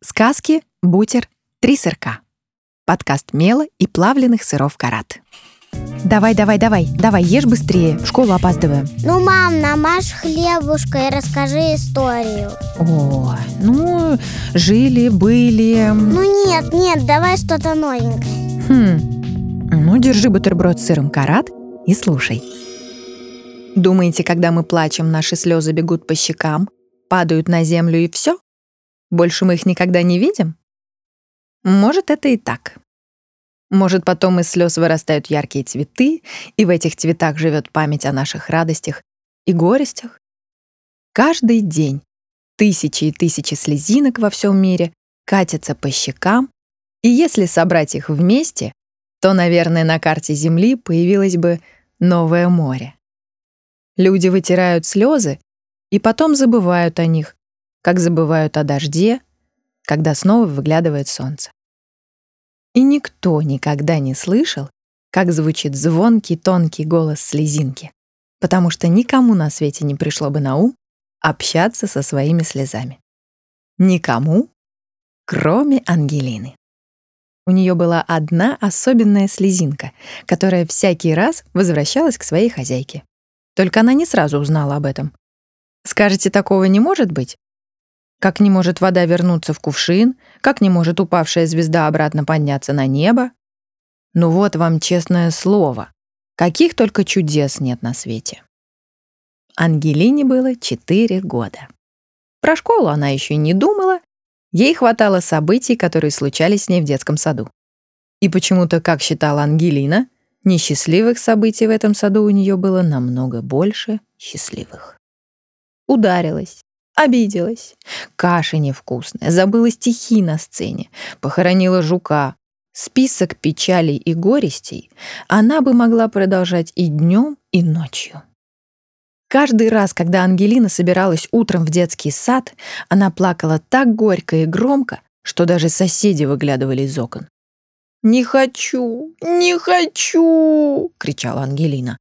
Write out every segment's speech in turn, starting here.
Сказки, бутер, три сырка. Подкаст мела и плавленых сыров карат. Давай, давай, давай, давай, ешь быстрее, в школу опаздываем. Ну, мам, намажь хлебушка и расскажи историю. О, ну, жили, были. Ну нет, нет, давай что-то новенькое. Хм, ну, держи бутерброд с сыром карат и слушай. Думаете, когда мы плачем, наши слезы бегут по щекам, падают на землю и все? Больше мы их никогда не видим? Может, это и так. Может, потом из слез вырастают яркие цветы, и в этих цветах живет память о наших радостях и горестях. Каждый день тысячи и тысячи слезинок во всем мире катятся по щекам, и если собрать их вместе, то, наверное, на карте Земли появилось бы новое море. Люди вытирают слезы и потом забывают о них, как забывают о дожде, когда снова выглядывает солнце. И никто никогда не слышал, как звучит звонкий тонкий голос слезинки, потому что никому на свете не пришло бы на ум общаться со своими слезами. Никому, кроме Ангелины. У нее была одна особенная слезинка, которая всякий раз возвращалась к своей хозяйке. Только она не сразу узнала об этом. Скажете, такого не может быть? Как не может вода вернуться в кувшин, как не может упавшая звезда обратно подняться на небо. Ну вот вам честное слово, каких только чудес нет на свете. Ангелине было 4 года. Про школу она еще не думала, ей хватало событий, которые случались с ней в детском саду. И почему-то, как считала Ангелина, несчастливых событий в этом саду у нее было намного больше счастливых. Ударилась, Обиделась. Каша невкусная, забыла стихи на сцене, похоронила жука. Список печалей и горестей она бы могла продолжать и днем, и ночью. Каждый раз, когда Ангелина собиралась утром в детский сад, она плакала так горько и громко, что даже соседи выглядывали из окон. «Не хочу, не хочу!» — кричала Ангелина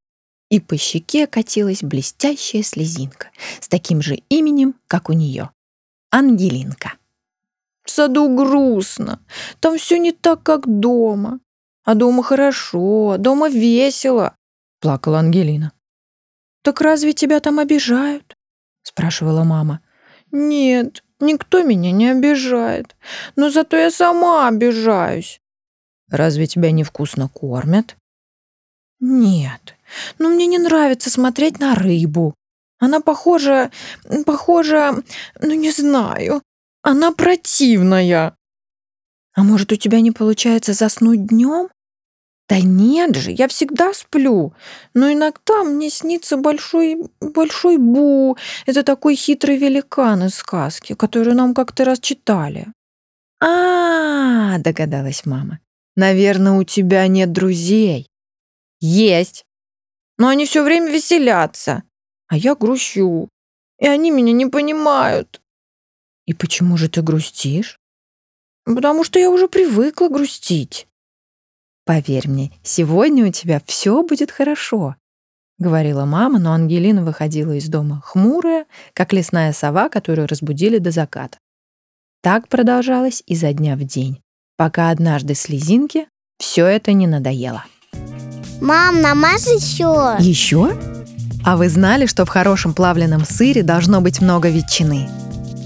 и по щеке катилась блестящая слезинка с таким же именем, как у нее — Ангелинка. В саду грустно, там все не так, как дома. А дома хорошо, дома весело, — плакала Ангелина. «Так разве тебя там обижают?» — спрашивала мама. «Нет, никто меня не обижает, но зато я сама обижаюсь». «Разве тебя невкусно кормят?» «Нет, но мне не нравится смотреть на рыбу. Она похожа... похожа... ну не знаю. Она противная». «А может, у тебя не получается заснуть днем?» «Да нет же, я всегда сплю. Но иногда мне снится большой... большой Бу. Это такой хитрый великан из сказки, которую нам как-то раз читали». «А, -а, -а догадалась мама. «Наверное, у тебя нет друзей». Есть. Но они все время веселятся, а я грущу. И они меня не понимают. И почему же ты грустишь? Потому что я уже привыкла грустить. Поверь мне, сегодня у тебя все будет хорошо, говорила мама, но Ангелина выходила из дома хмурая, как лесная сова, которую разбудили до заката. Так продолжалось изо дня в день, пока однажды слезинке все это не надоело. Мам, намажь еще. Еще? А вы знали, что в хорошем плавленном сыре должно быть много ветчины?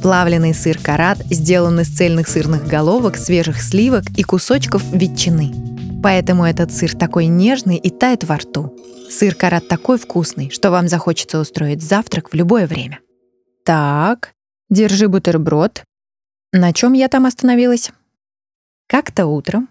Плавленый сыр карат сделан из цельных сырных головок, свежих сливок и кусочков ветчины. Поэтому этот сыр такой нежный и тает во рту. Сыр карат такой вкусный, что вам захочется устроить завтрак в любое время. Так, держи бутерброд. На чем я там остановилась? Как-то утром,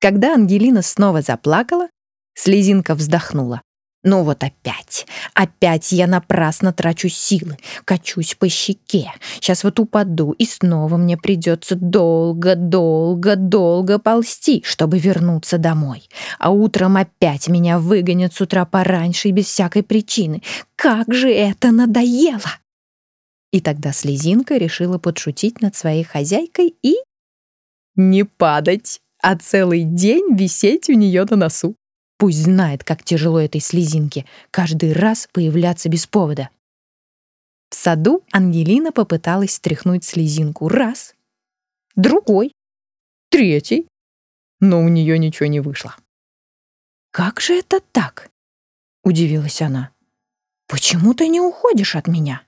когда Ангелина снова заплакала, Слезинка вздохнула. Ну вот опять, опять я напрасно трачу силы, качусь по щеке. Сейчас вот упаду, и снова мне придется долго-долго-долго ползти, чтобы вернуться домой. А утром опять меня выгонят с утра пораньше и без всякой причины. Как же это надоело! И тогда Слезинка решила подшутить над своей хозяйкой и... Не падать, а целый день висеть у нее на носу. Пусть знает, как тяжело этой слезинке каждый раз появляться без повода. В саду Ангелина попыталась стряхнуть слезинку раз, другой, третий. Но у нее ничего не вышло. «Как же это так?» — удивилась она. «Почему ты не уходишь от меня?»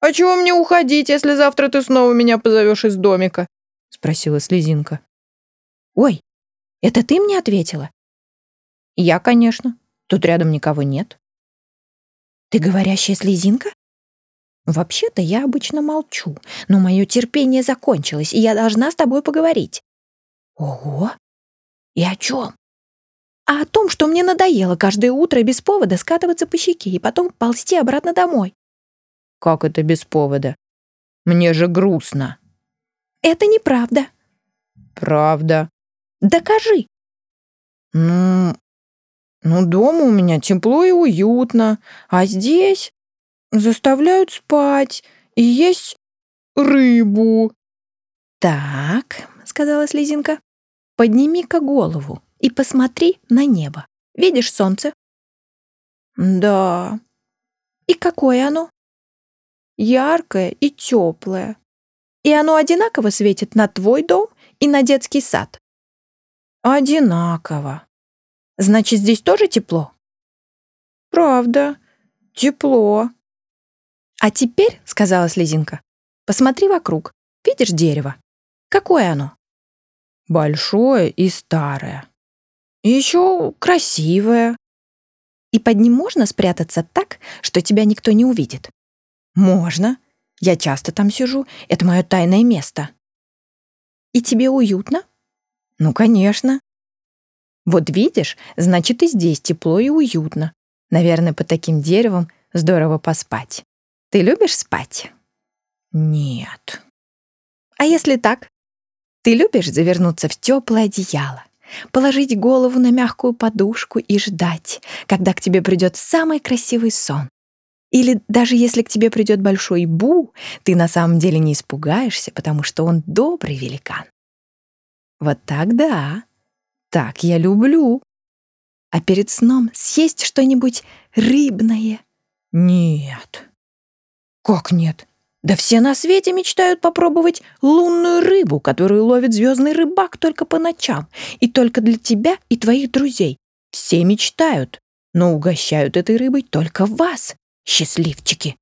«А чего мне уходить, если завтра ты снова меня позовешь из домика?» — спросила Слезинка. «Ой, это ты мне ответила?» «Я, конечно. Тут рядом никого нет». «Ты говорящая Слезинка?» «Вообще-то я обычно молчу, но мое терпение закончилось, и я должна с тобой поговорить». «Ого! И о чем?» «А о том, что мне надоело каждое утро без повода скатываться по щеке и потом ползти обратно домой». «Как это без повода? Мне же грустно». «Это неправда». «Правда». «Докажи». «Ну, ну, дома у меня тепло и уютно, а здесь заставляют спать и есть рыбу». «Так», — сказала Слезинка, — «подними-ка голову и посмотри на небо. Видишь солнце?» «Да». «И какое оно?» «Яркое и теплое. И оно одинаково светит на твой дом и на детский сад?» «Одинаково». «Значит, здесь тоже тепло?» «Правда, тепло». «А теперь, — сказала Слезинка, — посмотри вокруг. Видишь дерево? Какое оно?» «Большое и старое. И еще красивое». «И под ним можно спрятаться так, что тебя никто не увидит?» «Можно. Я часто там сижу. Это мое тайное место». «И тебе уютно?» «Ну, конечно». «Вот видишь, значит, и здесь тепло и уютно. Наверное, под таким деревом здорово поспать». Ты любишь спать? Нет. А если так? Ты любишь завернуться в теплое одеяло, положить голову на мягкую подушку и ждать, когда к тебе придет самый красивый сон? Или даже если к тебе придет большой Бу, ты на самом деле не испугаешься, потому что он добрый великан. Вот так да. Так я люблю. А перед сном съесть что-нибудь рыбное? Нет. Как нет? Да все на свете мечтают попробовать лунную рыбу, которую ловит звездный рыбак только по ночам, и только для тебя и твоих друзей. Все мечтают, но угощают этой рыбой только вас, счастливчики.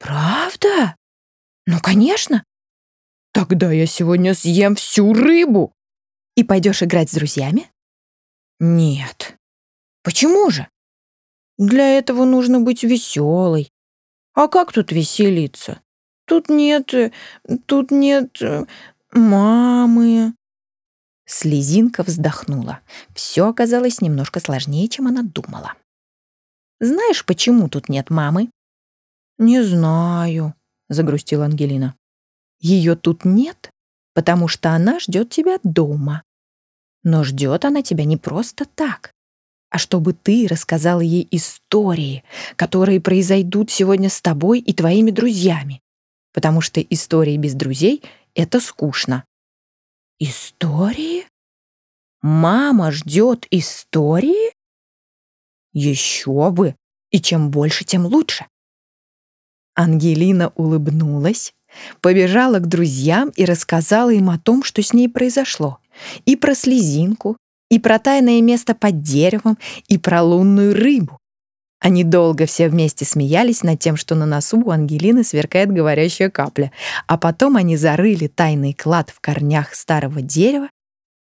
Правда? Ну, конечно. Тогда я сегодня съем всю рыбу. И пойдешь играть с друзьями? Нет. Почему же? Для этого нужно быть веселой, а как тут веселиться? Тут нет... Тут нет... Э, мамы...» Слезинка вздохнула. Все оказалось немножко сложнее, чем она думала. «Знаешь, почему тут нет мамы?» «Не знаю», — загрустила Ангелина. «Ее тут нет, потому что она ждет тебя дома. Но ждет она тебя не просто так а чтобы ты рассказала ей истории, которые произойдут сегодня с тобой и твоими друзьями. Потому что истории без друзей — это скучно. Истории? Мама ждет истории? Еще бы! И чем больше, тем лучше. Ангелина улыбнулась, побежала к друзьям и рассказала им о том, что с ней произошло. И про слезинку, и про тайное место под деревом, и про лунную рыбу. Они долго все вместе смеялись над тем, что на носу у Ангелины сверкает говорящая капля, а потом они зарыли тайный клад в корнях старого дерева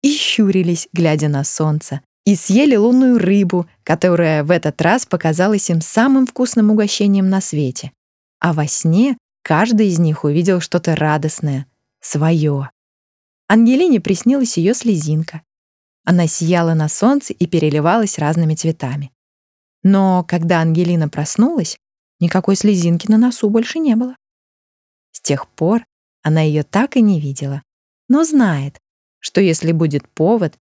и щурились, глядя на солнце, и съели лунную рыбу, которая в этот раз показалась им самым вкусным угощением на свете. А во сне каждый из них увидел что-то радостное, свое. Ангелине приснилась ее слезинка, она сияла на солнце и переливалась разными цветами. Но когда Ангелина проснулась, никакой слезинки на носу больше не было. С тех пор она ее так и не видела, но знает, что если будет повод,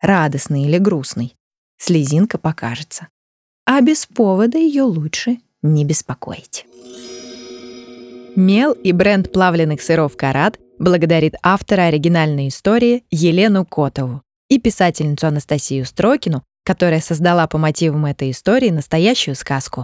радостный или грустный, слезинка покажется. А без повода ее лучше не беспокоить. Мел и бренд плавленных сыров «Карат» благодарит автора оригинальной истории Елену Котову и писательницу Анастасию Строкину, которая создала по мотивам этой истории настоящую сказку.